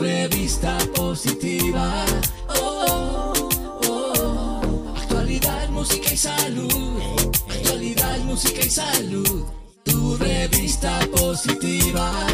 revista positiva. Oh, oh, oh. Actualidad, música y salud. Actualidad, música y salud. Tu revista positiva.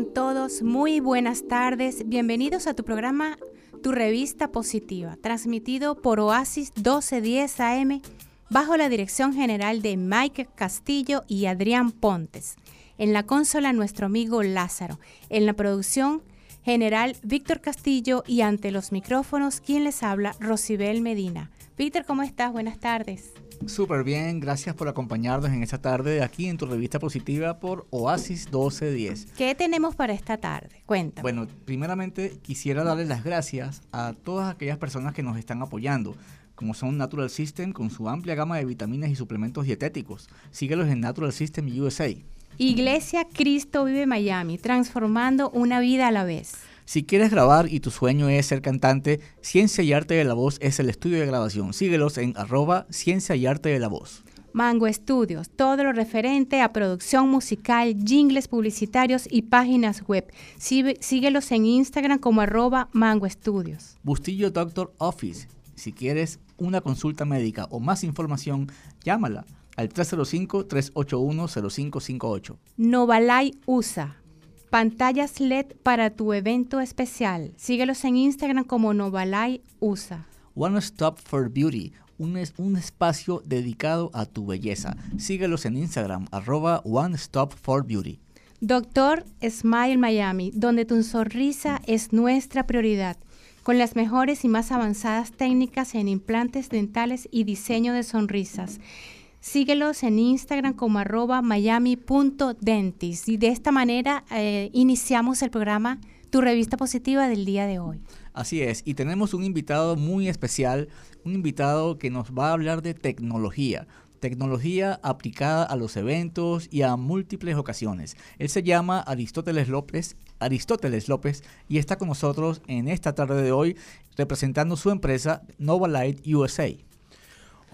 Todos muy buenas tardes. Bienvenidos a tu programa Tu Revista Positiva, transmitido por Oasis 1210 AM bajo la dirección general de Mike Castillo y Adrián Pontes. En la consola nuestro amigo Lázaro. En la producción general Víctor Castillo y ante los micrófonos quien les habla Rosibel Medina. Víctor, ¿cómo estás? Buenas tardes. Súper bien, gracias por acompañarnos en esta tarde aquí en tu revista positiva por Oasis 1210. ¿Qué tenemos para esta tarde? Cuéntame. Bueno, primeramente quisiera darles las gracias a todas aquellas personas que nos están apoyando, como son Natural System con su amplia gama de vitaminas y suplementos dietéticos. Síguelos en Natural System USA. Iglesia Cristo Vive Miami, transformando una vida a la vez. Si quieres grabar y tu sueño es ser cantante, Ciencia y Arte de la Voz es el estudio de grabación. Síguelos en arroba Ciencia y Arte de la Voz. Mango Estudios, todo lo referente a producción musical, jingles publicitarios y páginas web. Síguelos en Instagram como arroba Mango Estudios. Bustillo Doctor Office. Si quieres una consulta médica o más información, llámala al 305-381-0558. Novalai USA, pantallas LED para tu evento especial. Síguelos en Instagram como Novalai USA. One Stop for Beauty, un, es- un espacio dedicado a tu belleza. Síguelos en Instagram, arroba One Stop for Beauty. Doctor Smile Miami, donde tu sonrisa es nuestra prioridad, con las mejores y más avanzadas técnicas en implantes dentales y diseño de sonrisas. Síguelos en Instagram como arroba miami.dentist y de esta manera eh, iniciamos el programa Tu Revista Positiva del día de hoy. Así es, y tenemos un invitado muy especial, un invitado que nos va a hablar de tecnología, tecnología aplicada a los eventos y a múltiples ocasiones. Él se llama Aristóteles López, Aristóteles López, y está con nosotros en esta tarde de hoy representando su empresa Nova Light USA.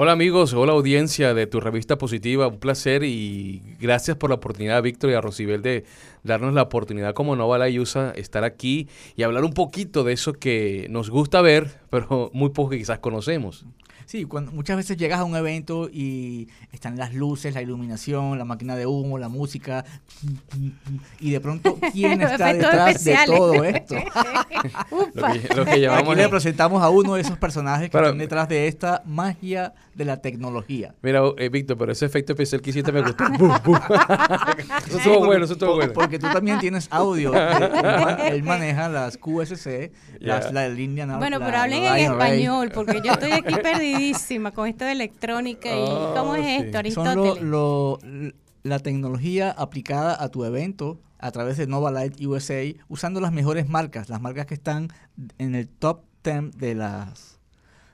Hola amigos, hola audiencia de tu revista positiva, un placer y gracias por la oportunidad, Víctor y a Rosibel, de darnos la oportunidad como Nova La Yusa estar aquí y hablar un poquito de eso que nos gusta ver, pero muy poco que quizás conocemos. Sí, cuando muchas veces llegas a un evento y están las luces, la iluminación, la máquina de humo, la música, y de pronto, ¿quién está detrás de todo esto? Lo que, lo que Aquí le presentamos a uno de esos personajes que Pero- están detrás de esta magia de la tecnología. Mira, eh, Víctor, pero ese efecto especial que hiciste me gustó. Eso estuvo bueno, eso estuvo bueno. Porque tú también tienes audio. Él, él man- él maneja las QSC, las, Ya. la línea Bueno, la- pero hablen en español porque yo estoy aquí perdidísima con esto de electrónica y Oh, ¿cómo es sí. esto, Son lo- Aristóteles? lo- la tecnología aplicada a tu evento a través de Nova Light USA usando las mejores marcas, las marcas que están en el top 10 de las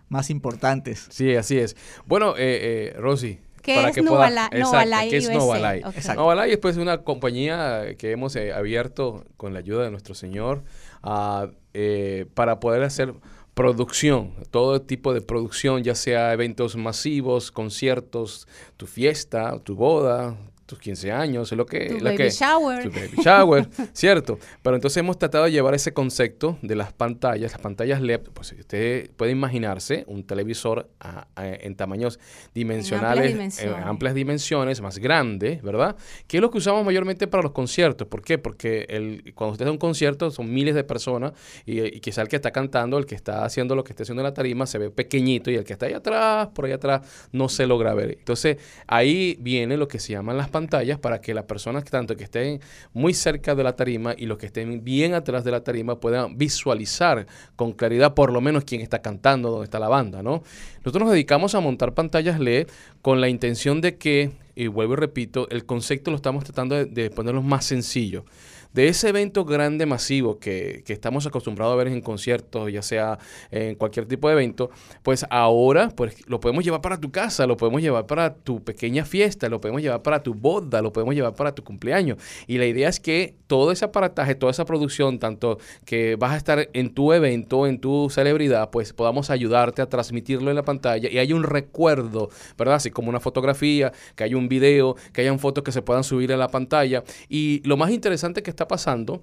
más importantes. Sí, así es. Bueno, eh, eh, Rosy. ¿Qué para es que pueda- Novala- Exacto, Novalai ¿qué es USA? Novalai? Es pues una compañía que hemos eh, abierto con la ayuda de nuestro Señor ah, eh, para poder hacer producción, todo tipo de producción, ya sea eventos masivos, conciertos, tu fiesta, tu boda, tus 15 años, lo que... Tu lo baby que- shower. tu baby shower, ¿cierto? Pero entonces hemos tratado de llevar ese concepto de las pantallas, las pantallas LED, pues usted puede imaginarse un televisor a- a- en tamaños dimensionales, dimensiones. en amplias dimensiones, más grande, ¿verdad? Que es lo que usamos mayormente para los conciertos. ¿Por qué? Porque el, cuando usted da un concierto son miles de personas y, y quizá el que está cantando, el que está haciendo lo que está haciendo en la tarima, se ve pequeñito y el que está ahí atrás, por ahí atrás, no se logra ver. Entonces ahí viene lo que se llaman las pantallas para que las personas, tanto que estén muy cerca de la tarima y los que estén bien atrás de la tarima puedan visualizar con claridad por lo menos quién está cantando, dónde está la banda, ¿no? Nosotros nos dedicamos a montar pantallas LED con la intención de que y vuelvo y repito, el concepto lo estamos tratando de, de ponerlo más sencillo. De ese evento grande, masivo, que, que estamos acostumbrados a ver en conciertos, ya sea en cualquier tipo de evento, pues ahora pues, lo podemos llevar para tu casa, lo podemos llevar para tu pequeña fiesta, lo podemos llevar para tu boda, lo podemos llevar para tu cumpleaños. Y la idea es que todo ese aparataje, toda esa producción, tanto que vas a estar en tu evento, en tu celebridad, pues podamos ayudarte a transmitirlo en la pantalla y hay un recuerdo, ¿verdad? Así como una fotografía, que haya un video, que hayan fotos que se puedan subir a la pantalla. Y lo más interesante que está pasando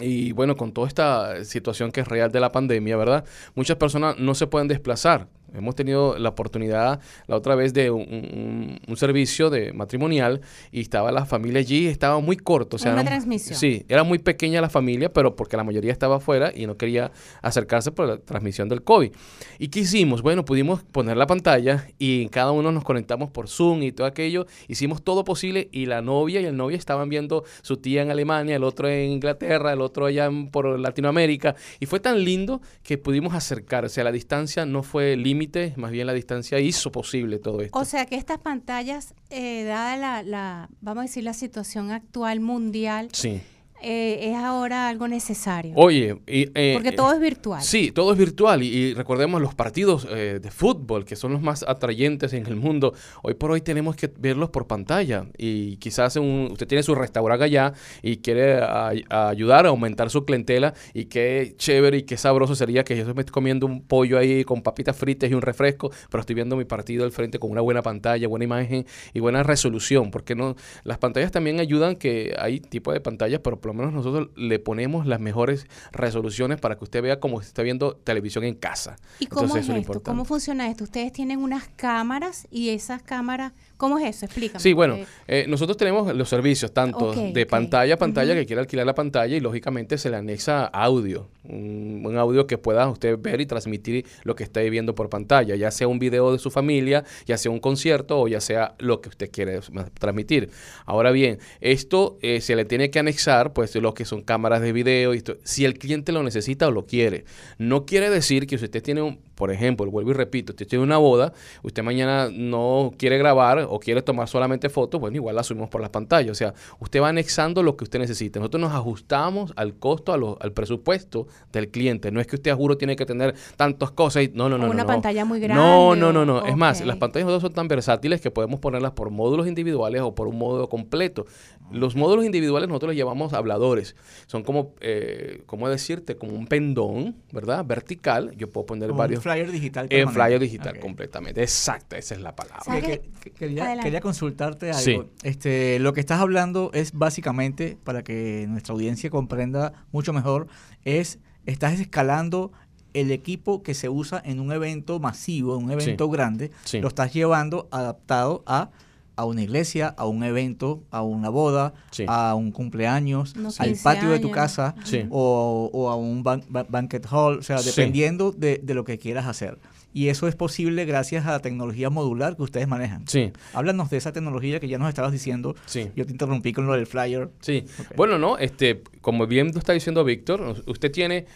y bueno, con toda esta situación que es real de la pandemia, ¿verdad? Muchas personas no se pueden desplazar. Hemos tenido la oportunidad la otra vez de un, un- un servicio de matrimonial y estaba la familia allí, estaba muy corto. O sea, Una era- transmisión. Sí, era muy pequeña la familia, pero porque la mayoría estaba afuera y no quería acercarse por la transmisión del COVID. ¿Y qué hicimos? Bueno, pudimos poner la pantalla y cada uno nos conectamos por Zoom y todo aquello. Hicimos todo posible y la novia y el novio estaban viendo su tía en Alemania, el otro en Inglaterra, el otro allá en- por Latinoamérica. Y fue tan lindo que pudimos acercar. O sea, la distancia no fue límite, más bien la distancia hizo posible todo esto. O sea que estas pantallas, eh, dada la, la, vamos a decir, la situación actual mundial, sí. Eh, es ahora algo necesario. Oye, y, eh, porque eh, todo es virtual. Sí, todo es virtual y, y recordemos los partidos eh, de fútbol que son los más atrayentes en el mundo. Hoy por hoy tenemos que verlos por pantalla y quizás un- usted tiene su restaurante allá y quiere a- a ayudar a aumentar su clientela y qué chévere y qué sabroso sería que yo me esté comiendo un pollo ahí con papitas fritas y un refresco, pero estoy viendo mi partido al frente con una buena pantalla, buena imagen y buena resolución, porque no las pantallas también ayudan que hay tipo de pantallas, pero por lo menos nosotros le ponemos las mejores resoluciones para que usted vea como si está viendo televisión en casa. ¿Y cómo Entonces, es eso es esto? importante. ¿Cómo funciona esto? Ustedes tienen unas cámaras y esas cámaras, ¿cómo es eso? Explícame. Sí, bueno, Eh, nosotros tenemos los servicios tanto de pantalla a pantalla que quiere alquilar la pantalla y lógicamente se le anexa audio, un, un audio que pueda usted ver y transmitir lo que está viendo por pantalla, ya sea un video de su familia, ya sea un concierto o ya sea lo que usted quiere transmitir. Ahora bien, esto eh, se le tiene que anexar pues lo que son cámaras de video y esto, si el cliente lo necesita o lo quiere. No quiere decir que si usted tiene un, por ejemplo, vuelvo y repito, usted tiene una boda, usted mañana no quiere grabar o quiere tomar solamente fotos, bueno, igual la subimos por las pantallas. O sea, usted va anexando lo que usted necesite. Nosotros nos ajustamos al costo, a lo- al presupuesto del cliente. No es que usted a juro tiene que tener tantas cosas y no, no, no. O no, una no. pantalla muy No, grande no, no, o- no. Es más, las pantallas nosotros son tan versátiles que podemos ponerlas por módulos individuales o por un módulo completo. Los módulos individuales nosotros les llamamos habladores. Son como, eh, ¿cómo decirte? Como un pendón, ¿verdad? Vertical. Yo puedo poner Como varios... un flyer digital. En permanente. flyer digital, completamente. Exacta, esa es la palabra. Que- que- quería, Adelante. quería consultarte algo. Sí. Este, lo que estás hablando es básicamente, para que nuestra audiencia comprenda mucho mejor, es estás escalando el equipo que se usa en un evento masivo, en un evento grande, Sí. lo estás llevando adaptado a, a una iglesia, a un evento, a una boda, Sí. a un cumpleaños, Unos al 15 patio de tu casa Sí. o, o a un ban- ba- banquet hall, o sea, Sí. dependiendo de, de lo que quieras hacer. Y eso es posible gracias a la tecnología modular que ustedes manejan. Sí, Háblanos de esa tecnología que ya nos estabas diciendo. sí. Yo te interrumpí con lo del flyer. Sí. Bueno, no, este, como bien lo está diciendo Víctor, us- usted tiene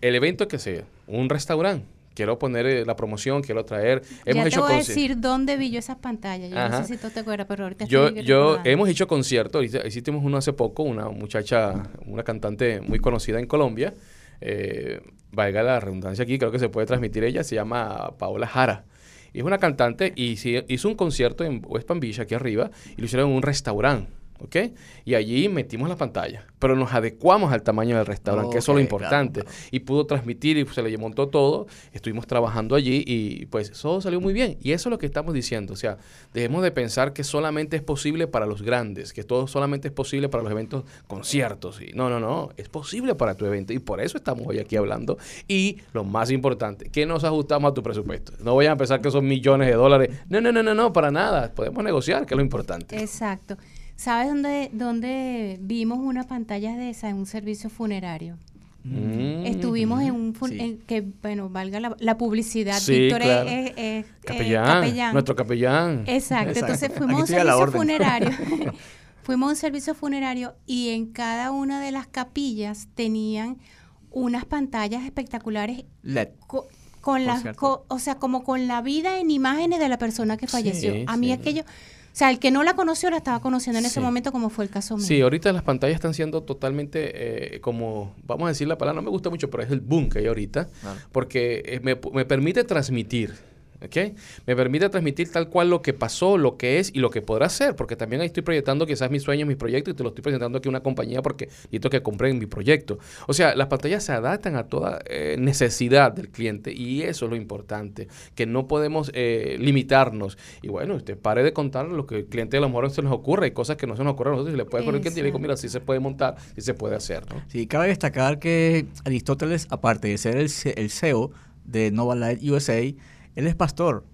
el evento que sea, un restaurante. Quiero poner eh, la promoción, quiero traer. Hemos ya hecho te voy a decir dónde vi yo esas pantallas. Yo Ajá. no sé si tú te acuerdas, pero ahorita Yo, estoy yo recordando. hemos hecho conciertos, ahorita hicimos uno hace poco, una muchacha, una cantante muy conocida en Colombia, eh, valga la redundancia aquí, creo que se puede transmitir ella, se llama Paola Jara. Es una cantante y hizo un concierto en West Palm Beach, aquí arriba, y lo hicieron en un restaurante. ¿Ok? Y allí metimos la pantalla, pero nos adecuamos al tamaño del restaurante, que eso es lo importante. claro. Y pudo transmitir y se le montó todo. Estuvimos trabajando allí y pues todo salió muy bien. Y eso es lo que estamos diciendo. O sea, dejemos de pensar que solamente es posible para los grandes, que todo solamente es posible para los eventos conciertos. Y no, no, no, es posible para tu evento. Y por eso estamos hoy aquí hablando. Y lo más importante, que nos ajustamos a tu presupuesto. No vayan a pensar que son millones de dólares. No, no, no, no, no, para nada. Podemos negociar, que es lo importante. Exacto. ¿Sabes dónde, dónde vimos una pantalla de esa en un servicio funerario? Mm. Estuvimos en un fun- Sí. en que, bueno, valga la, la publicidad. Sí, Víctor es- claro. es, es, eh, Capellán, capellán. nuestro capellán. Exacto. Exacto. Entonces fuimos a un servicio funerario. fuimos a un servicio funerario y en cada una de las capillas tenían unas pantallas espectaculares LED. co- con Por la, cierto. co- o sea, como con la vida en imágenes de la persona que falleció. Sí, a mí sí. aquello, sea, el que no la conoció la estaba conociendo en ese momento, como fue el caso mío. Sí, ahorita las pantallas están siendo totalmente eh, como, vamos a decir la palabra, no me gusta mucho, pero es el boom que hay ahorita, porque eh, me, me permite transmitir. ¿Ok? Me permite transmitir tal cual lo que pasó, lo que es y lo que podrá ser, porque también ahí estoy proyectando quizás mis sueños, mis proyectos, y te lo estoy presentando aquí a una compañía porque necesito que compren mi proyecto. O sea, las pantallas se adaptan a toda eh, necesidad del cliente y eso es lo importante, que no podemos eh, limitarnos. Y bueno, usted pare de contar lo que el cliente a lo mejor se nos ocurre, hay cosas que no se nos ocurren a nosotros y le puede ocurrir le digo, mira, sí se puede montar, sí se puede hacer. Sí, cabe destacar que Aristóteles, aparte de ser el, el CEO de Nova Light USA, él es pastor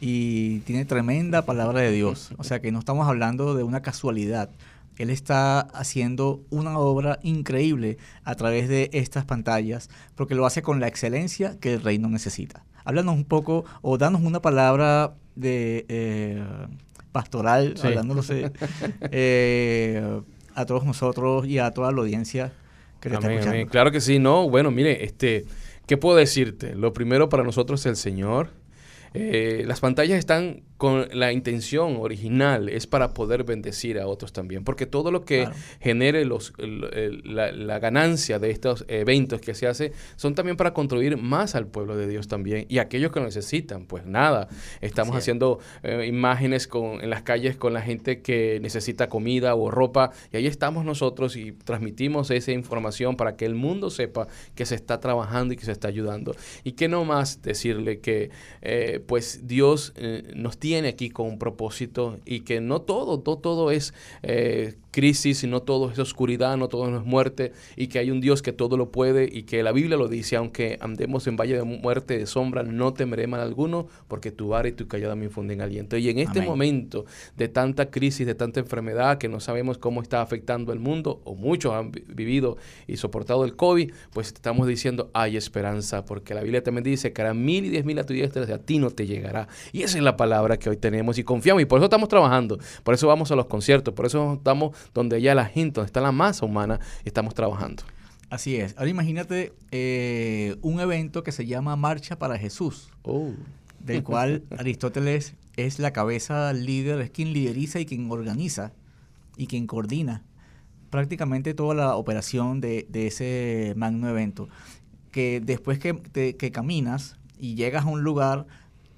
y tiene tremenda palabra de Dios. O sea que no estamos hablando de una casualidad. Él está haciendo una obra increíble a través de estas pantallas porque lo hace con la excelencia que el reino necesita. Háblanos un poco o danos una palabra de eh, pastoral, Sí. eh, a todos nosotros y a toda la audiencia que le está Amén, escuchando. amén. Claro que sí, no. Bueno, mire, este, ¿qué puedo decirte? Lo primero para nosotros es el Señor. Eh, las pantallas están con la intención original, es para poder bendecir a otros también, porque todo lo que Claro. genere los, el- el- la, la ganancia de estos eventos que se hace son también para contribuir más al pueblo de Dios también y aquellos que lo necesitan. Pues nada, estamos haciendo eh, imágenes con, en las calles con la gente que necesita comida o ropa y ahí estamos nosotros y transmitimos esa información para que el mundo sepa que se está trabajando y que se está ayudando. Y que no más decirle que eh, pues Dios eh, nos tiene aquí con un propósito y que no todo, no todo es eh, crisis, no todo es oscuridad, no todo es muerte y que hay un Dios que todo lo puede y que la Biblia lo dice, aunque andemos en valle de muerte, de sombra, no temeré mal alguno porque tu vara y tu callada me infunden aliento. Y en este Amén. momento de tanta crisis, de tanta enfermedad que no sabemos cómo está afectando el mundo o muchos han vi- vivido y soportado el COVID, pues estamos diciendo hay esperanza porque la Biblia también dice que hará mil y diez mil a tu diestra a ti no te llegará. Y esa es la palabra que hoy tenemos y confiamos y por eso estamos trabajando, por eso vamos a los conciertos, por eso estamos donde ya la gente, donde está la masa humana estamos trabajando. Así es. Ahora imagínate eh, un evento que se llama Marcha para Jesús, Oh. del cual Aristóteles es la cabeza líder, es quien lideriza y quien organiza y quien coordina prácticamente toda la operación de, de ese magno evento. Que después que, te- que caminas y llegas a un lugar,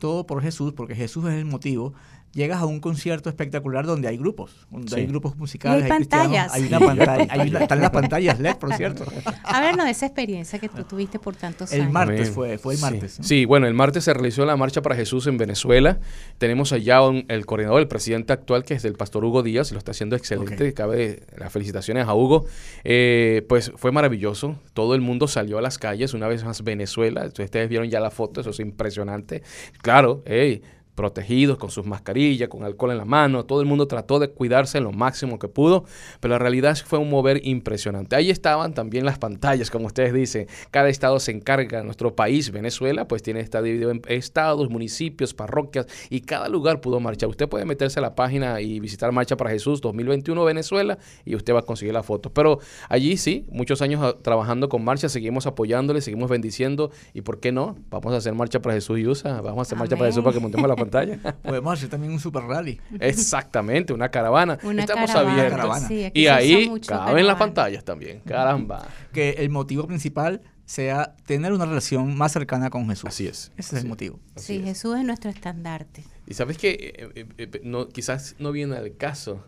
todo por Jesús, porque Jesús es el motivo, llegas a un concierto espectacular donde hay grupos, donde Sí. hay grupos musicales, Y hay cristianos, pantallas. hay una pantalla, hay una- están las pantallas LED, por cierto. Háblanos de esa experiencia que tú tuviste por tantos El años. martes Amén. fue, fue el Sí. martes. ¿no? Sí, bueno, el martes se realizó la Marcha para Jesús en Venezuela. Tenemos allá un- el coordinador, el presidente actual, que es el pastor Hugo Díaz, y lo está haciendo excelente. Ok. Cabe las felicitaciones a Hugo. Eh, pues fue maravilloso. Todo el mundo salió a las calles, una vez más Venezuela. Ustedes vieron ya la foto, eso es impresionante. Claro, hey, protegidos con sus mascarillas, con alcohol en la mano. Todo el mundo trató de cuidarse en lo máximo que pudo, pero la realidad fue un mover impresionante. Ahí estaban también las pantallas, como ustedes dicen. Cada estado se encarga. Nuestro país, Venezuela, pues tiene está dividido en estados, municipios, parroquias y cada lugar pudo marchar. Usted puede meterse a la página y visitar Marcha para Jesús 2021 Venezuela y usted va a conseguir la foto. Pero allí sí, muchos años ah, trabajando con Marcha, seguimos apoyándole, seguimos bendiciendo y ¿por qué no? Vamos a hacer Marcha para Jesús y USA. Vamos a hacer Marcha para. Jesús para que montemos la pantalla. Podemos hacer también un super rally. Exactamente, una caravana. Una Estamos caravana. abiertos. Caravana. Sí, aquí Y ahí caben caravana. las pantallas también. Caramba. Que el motivo principal sea tener una relación más cercana con Jesús. Así es. Ese es el motivo. Sí, es. Jesús es nuestro estandarte. Y sabes que no, quizás no viene al caso,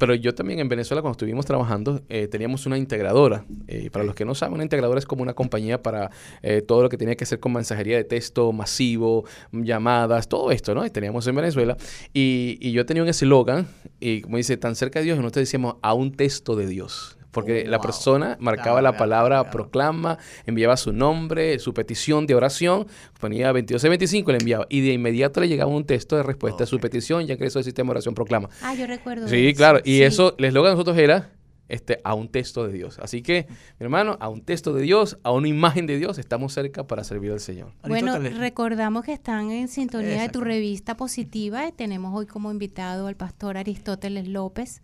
pero yo también en Venezuela cuando estuvimos trabajando eh, teníamos una integradora. Eh, para los que no saben, una integradora es como una compañía para eh, todo lo que tenía que hacer con mensajería de texto masivo, llamadas, todo esto, ¿no? Y teníamos en Venezuela. Y, y yo tenía un eslogan, y como dice, tan cerca de Dios, y nosotros decíamos a un texto de Dios. Porque Oh, la wow. persona marcaba Claro, la palabra claro. proclama, enviaba su nombre, su petición de oración, ponía 2225 y le enviaba. Y de inmediato le llegaba un texto de respuesta a su petición, ya ingresó el sistema de oración proclama. Ah, yo recuerdo. Sí, eso. claro. Y Sí. eso, el eslogan de nosotros era este, a un texto de Dios. Así que, mi hermano, a un texto de Dios, a una imagen de Dios, estamos cerca para servir al Señor. Bueno, recordamos que están en sintonía de tu revista positiva y tenemos hoy como invitado al pastor Aristóteles López,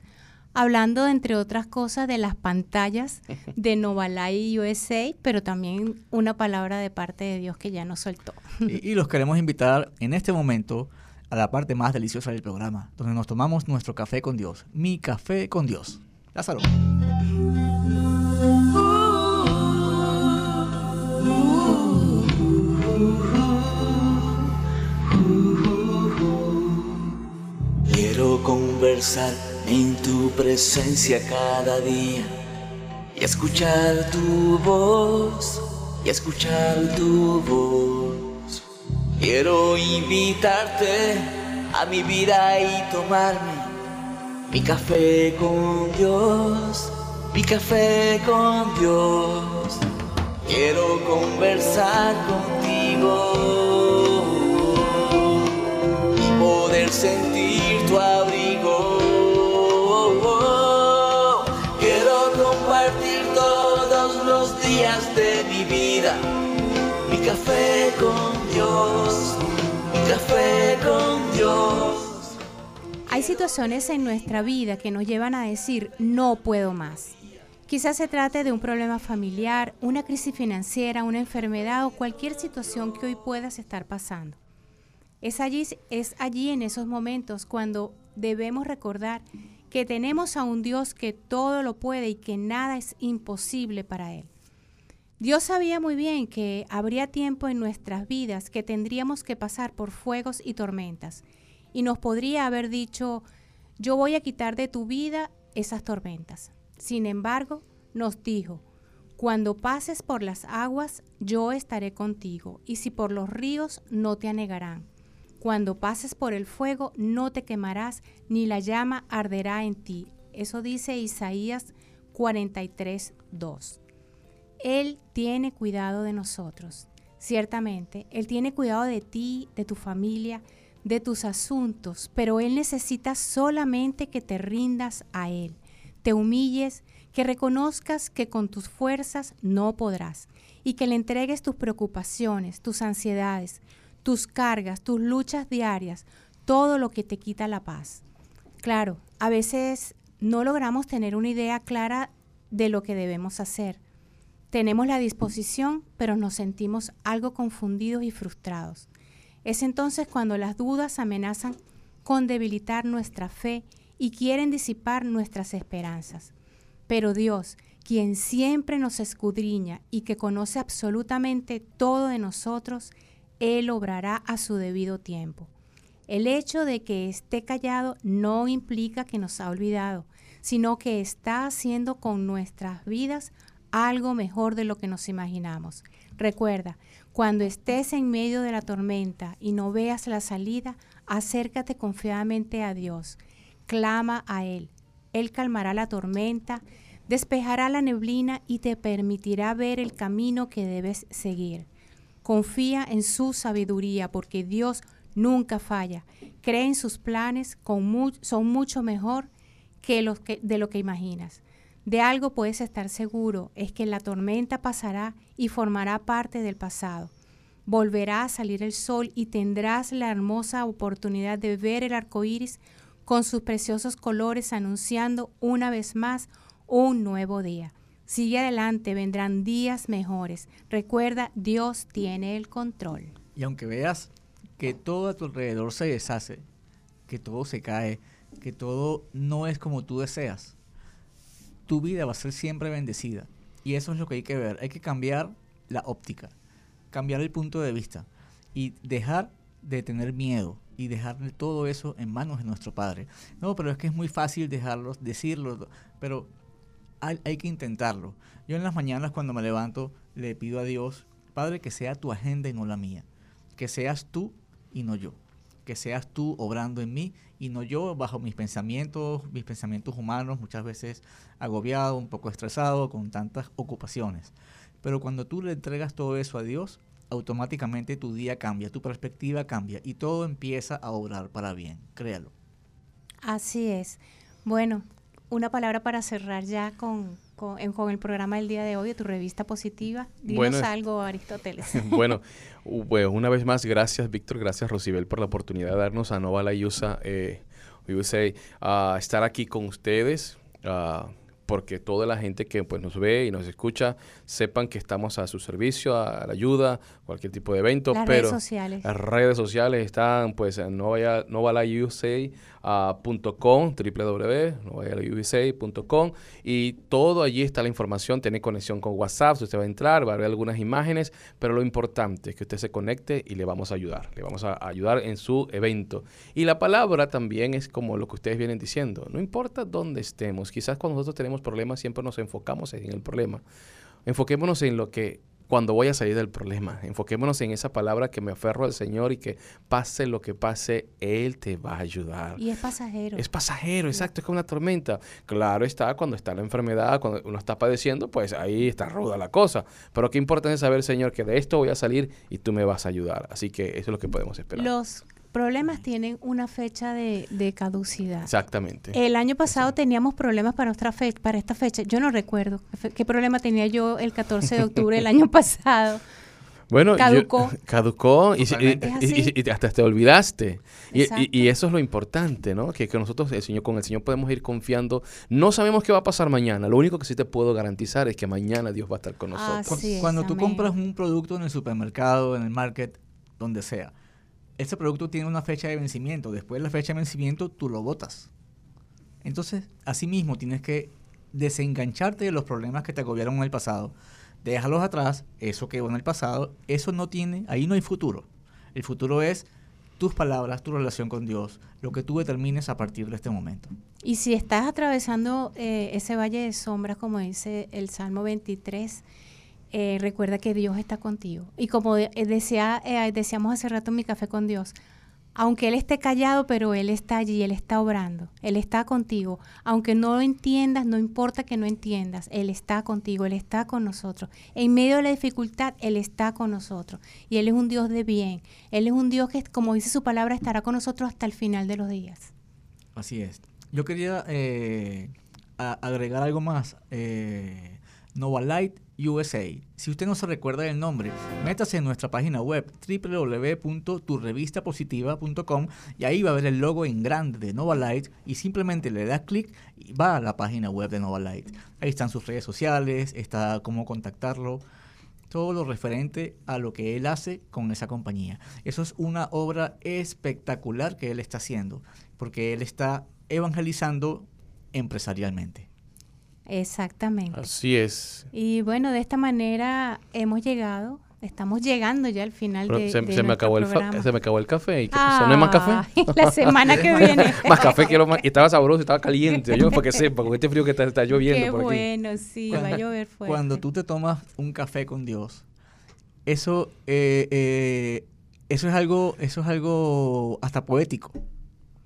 hablando, entre otras cosas, de las pantallas de Novalai USA, pero también una palabra de parte de Dios que ya nos soltó. Y, y los queremos invitar en este momento a la parte más deliciosa del programa, donde nos tomamos nuestro café con Dios. Mi café con Dios. Lázaro. Quiero conversar en tu presencia cada día y escuchar tu voz, y escuchar tu voz. Quiero invitarte a mi vida y tomarme mi café con Dios, mi café con Dios. Quiero conversar contigo y poder sentir tu abrigo. Café con Dios, café con Dios. Hay situaciones en nuestra vida que nos llevan a decir no puedo más. Quizás se trate de un problema familiar, una crisis financiera, una enfermedad o cualquier situación que hoy puedas estar pasando. Es allí, es allí en esos momentos cuando debemos recordar que tenemos a un Dios que todo lo puede y que nada es imposible para Él. Dios sabía muy bien que habría tiempo en nuestras vidas que tendríamos que pasar por fuegos y tormentas y nos podría haber dicho, yo voy a quitar de tu vida esas tormentas. Sin embargo, nos dijo, cuando pases por las aguas, yo estaré contigo, y si por los ríos, no te anegarán. Cuando pases por el fuego, no te quemarás, ni la llama arderá en ti. Eso dice Isaías 43, 2. Él tiene cuidado de nosotros. Ciertamente, Él tiene cuidado de ti, de tu familia, de tus asuntos, pero Él necesita solamente que te rindas a Él, te humilles, que reconozcas que con tus fuerzas no podrás y que le entregues tus preocupaciones, tus ansiedades, tus cargas, tus luchas diarias, todo lo que te quita la paz. Claro, a veces no logramos tener una idea clara de lo que debemos hacer. Tenemos la disposición, pero nos sentimos algo confundidos y frustrados. Es entonces cuando las dudas amenazan con debilitar nuestra fe y quieren disipar nuestras esperanzas. Pero Dios, quien siempre nos escudriña y que conoce absolutamente todo de nosotros, Él obrará a su debido tiempo. El hecho de que esté callado no implica que nos ha olvidado, sino que está haciendo con nuestras vidas algo mejor de lo que nos imaginamos. Recuerda, cuando estés en medio de la tormenta y no veas la salida, acércate confiadamente a Dios. Clama a Él. Él calmará la tormenta, despejará la neblina y te permitirá ver el camino que debes seguir. Confía en su sabiduría porque Dios nunca falla. Cree en sus planes, son mucho mejor que los de lo que imaginas. De algo puedes estar seguro, es que la tormenta pasará y formará parte del pasado. Volverá a salir el sol y tendrás la hermosa oportunidad de ver el arco iris con sus preciosos colores anunciando una vez más un nuevo día. Sigue adelante, vendrán días mejores. Recuerda, Dios tiene el control. Y aunque veas que todo a tu alrededor se deshace, que todo se cae, que todo no es como tú deseas, tu vida va a ser siempre bendecida. Y eso es lo que hay que ver. Hay que cambiar la óptica, cambiar el punto de vista y dejar de tener miedo y dejar todo eso en manos de nuestro Padre. No, pero es que es muy fácil dejarlos, decirlo, pero hay, hay, que intentarlo. Yo en las mañanas cuando me levanto le pido a Dios, Padre, que sea tu agenda y no la mía. Que seas tú y no yo. Que seas tú obrando en mí y no yo bajo mis pensamientos, mis pensamientos humanos, muchas veces agobiado, un poco estresado, con tantas ocupaciones. Pero cuando tú le entregas todo eso a Dios, automáticamente tu día cambia, tu perspectiva cambia y todo empieza a obrar para bien, créalo. Así es. Bueno, una palabra para cerrar ya con, con, con, el programa del día de hoy de tu revista positiva. Dinos Bueno, algo, Aristóteles. bueno, pues una vez más, gracias Víctor, gracias Rosibel por la oportunidad de darnos a Nova La USA, eh, USA estar aquí con ustedes, porque toda la gente que pues, nos ve y nos escucha sepan que estamos a su servicio, a la ayuda, cualquier tipo de evento. Las pero redes sociales. Las redes sociales están pues en novalayusa.com, www.novalayusa.com y todo allí está la información, tiene conexión con WhatsApp, usted va a entrar, va a ver algunas imágenes, pero lo importante es que usted se conecte y le vamos a ayudar, le vamos a ayudar en su evento. Y la palabra también es como lo que ustedes vienen diciendo, no importa dónde estemos, quizás cuando nosotros tenemos problemas siempre nos enfocamos en el problema. Enfoquémonos en lo que cuando voy a salir del problema. Enfoquémonos en esa palabra que me aferro al Señor y que pase lo que pase, Él te va a ayudar. Y es pasajero. Es pasajero, exacto, es como una tormenta. Claro está cuando está la enfermedad, cuando uno está padeciendo, pues ahí está ruda la cosa. Pero qué importante es saber, Señor, que de esto voy a salir y tú me vas a ayudar. Así que eso es lo que podemos esperar. Los problemas tienen una fecha de, de caducidad. Exactamente. El año pasado teníamos problemas para, nuestra fe- para esta fecha. Yo no recuerdo qué problema tenía yo el 14 de octubre del año pasado. Bueno, yo- Caducó. caducó y, hasta te olvidaste. Y, y- Exacto. y eso es lo importante, ¿no? Que, que nosotros el Señor, con el Señor podemos ir confiando. No sabemos qué va a pasar mañana. Lo único que sí te puedo garantizar es que mañana Dios va a estar con nosotros. Cu- Así es, Cuando tú compras un producto en el supermercado, en el market, donde sea, ese producto tiene una fecha de vencimiento. Después de la fecha de vencimiento, tú lo botas. Entonces, asimismo, tienes que desengancharte de los problemas que te agobiaron en el pasado. Déjalos atrás, eso quedó en el pasado, eso no tiene, ahí no hay futuro. El futuro es tus palabras, tu relación con Dios, lo que tú determines a partir de este momento. Y si estás atravesando eh, ese valle de sombras, como dice el Salmo 23, eh, recuerda que Dios está contigo. Y como de- eh, decía, eh, decíamos hace rato en mi café con Dios, aunque Él esté callado, pero Él está allí, Él está obrando, Él está contigo. Aunque no lo entiendas, no importa que no entiendas, Él está contigo, Él está con nosotros. En medio de la dificultad, Él está con nosotros. Y Él es un Dios de bien. Él es un Dios que, como dice su palabra, estará con nosotros hasta el final de los días. Así es. Yo quería eh, agregar algo más. Nova Light USA. Si usted no se recuerda del nombre, métase en nuestra página web www.turrevistapositiva.com y ahí va a ver el logo en grande de Nova Light y simplemente le da clic y va a la página web de Nova Light. Ahí están sus redes sociales, está cómo contactarlo, todo lo referente a lo que él hace con esa compañía. Eso es una obra espectacular que él está haciendo, porque él está evangelizando empresarialmente. Exactamente. Así es. Y bueno, de esta manera hemos llegado, estamos llegando ya al final Pero de, se, de se me acabó el programa. se me acabó el café. ¿Y qué pasó? ¿No hay más café? La semana que viene. más café quiero más. Y estaba sabroso, estaba caliente. Yo, para que sepa, con este frío que está, está lloviendo Qué por aquí. bueno, sí, va a llover fuerte. Cuando tú te tomas un café con Dios, eso, eh, eh, eso es algo, eso es algo hasta poético,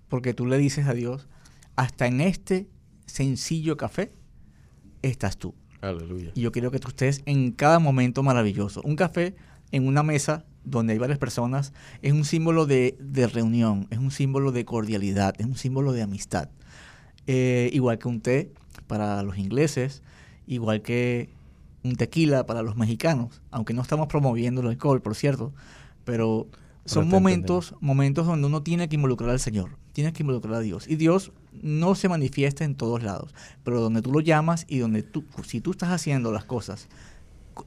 porque tú le dices a Dios, hasta en este sencillo café estás tú. Aleluya. Y yo quiero que tú estés en cada momento maravilloso. Un café en una mesa donde hay varias personas es un símbolo de, de reunión, es un símbolo de cordialidad, es un símbolo de amistad. Eh, igual que un té para los ingleses, igual que un tequila para los mexicanos, aunque no estamos promoviendo el alcohol, por cierto, pero son momentos, momentos donde uno tiene que involucrar al Señor, tiene que involucrar a Dios. Y Dios no se manifiesta en todos lados, pero donde tú lo llamas y donde tú, si tú estás haciendo las cosas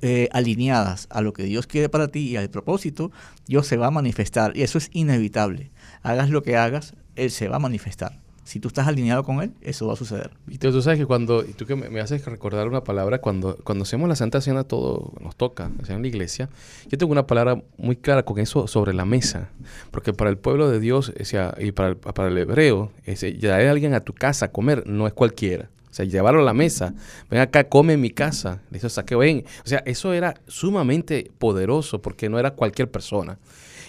eh, alineadas a lo que Dios quiere para ti y al propósito, Dios se va a manifestar. Y eso es inevitable. Hagas lo que hagas, Él se va a manifestar. Si tú estás alineado con Él, eso va a suceder. Y tú, sabes que cuando, y tú que me, me haces recordar una palabra, cuando, cuando hacemos la Santa Cena, todo nos toca, o sea, en la iglesia, yo tengo una palabra muy clara con eso sobre la mesa, porque para el pueblo de Dios, o sea, y para para el hebreo, traer a alguien a tu casa a comer no es cualquiera. O sea, llevarlo a la mesa, ven acá, come en mi casa, le dice, o sea, que ven. O sea, eso era sumamente poderoso porque no era cualquier persona.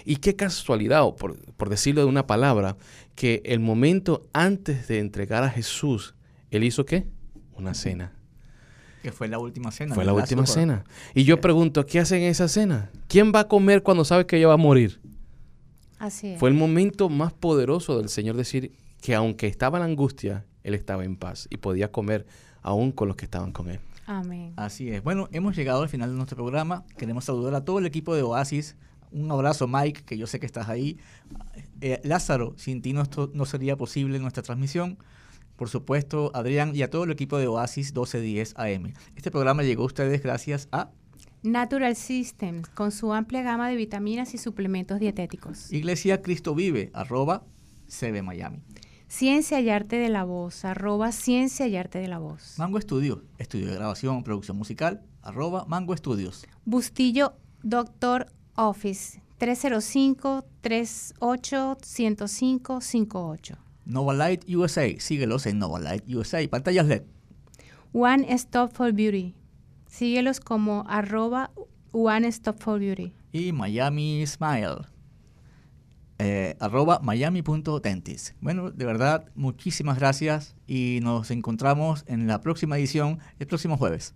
Y qué casualidad, o por, por decirlo de una palabra, que el momento antes de entregar a Jesús, él hizo qué? Una cena. Que fue la última cena. Fue la última cena. Y yo pregunto, ¿qué hacen en esa cena? ¿Quién va a comer cuando sabe que ella va a morir? Así es. Fue el momento más poderoso del Señor decir que aunque estaba en la angustia, Él estaba en paz y podía comer aún con los que estaban con Él. Amén. Así es. Bueno, hemos llegado al final de nuestro programa. Queremos saludar a todo el equipo de Oasis. Un abrazo, Mike, que yo sé que estás ahí. Eh, Lázaro, sin ti no, esto no sería posible nuestra transmisión. por supuesto, Adrián y a todo el equipo de Oasis 1210 AM. Este programa llegó a ustedes gracias a Natural Systems, con su amplia gama de vitaminas y suplementos dietéticos. Iglesia Cristo Vive, arroba CB Miami. Ciencia y Arte de la Voz, arroba Ciencia y Arte de la Voz. Mango Estudio, estudio de grabación, producción musical, arroba Mango Estudios. Bustillo Doctor Office, 305-38-105-58. Nova Light USA, síguelos en Nova Light USA. Pantallas LED. One Stop for Beauty, síguelos como arroba One Stop for Beauty. Y Miami Smile, eh, arroba miami.dentist. Bueno, de verdad, muchísimas gracias y nos encontramos en la próxima edición el próximo jueves.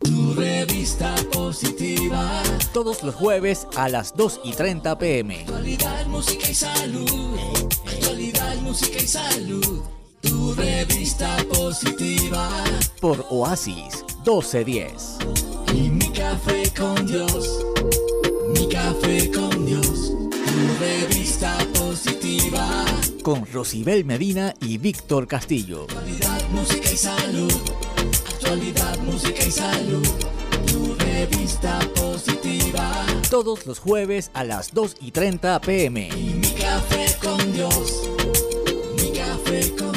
Tu revista positiva. Todos los jueves a las 2 y 30 pm. Actualidad, música y salud. Actualidad, música y salud. Tu revista positiva. Por Oasis 1210. Y mi café con Dios. Mi café con Dios. Tu revista positiva. Con Rosibel Medina y Víctor Castillo. Actualidad, música y salud. Actualidad, música y salud. Tu revista positiva. Todos los jueves a las 2 y 30 pm. Y mi café con Dios. Mi café con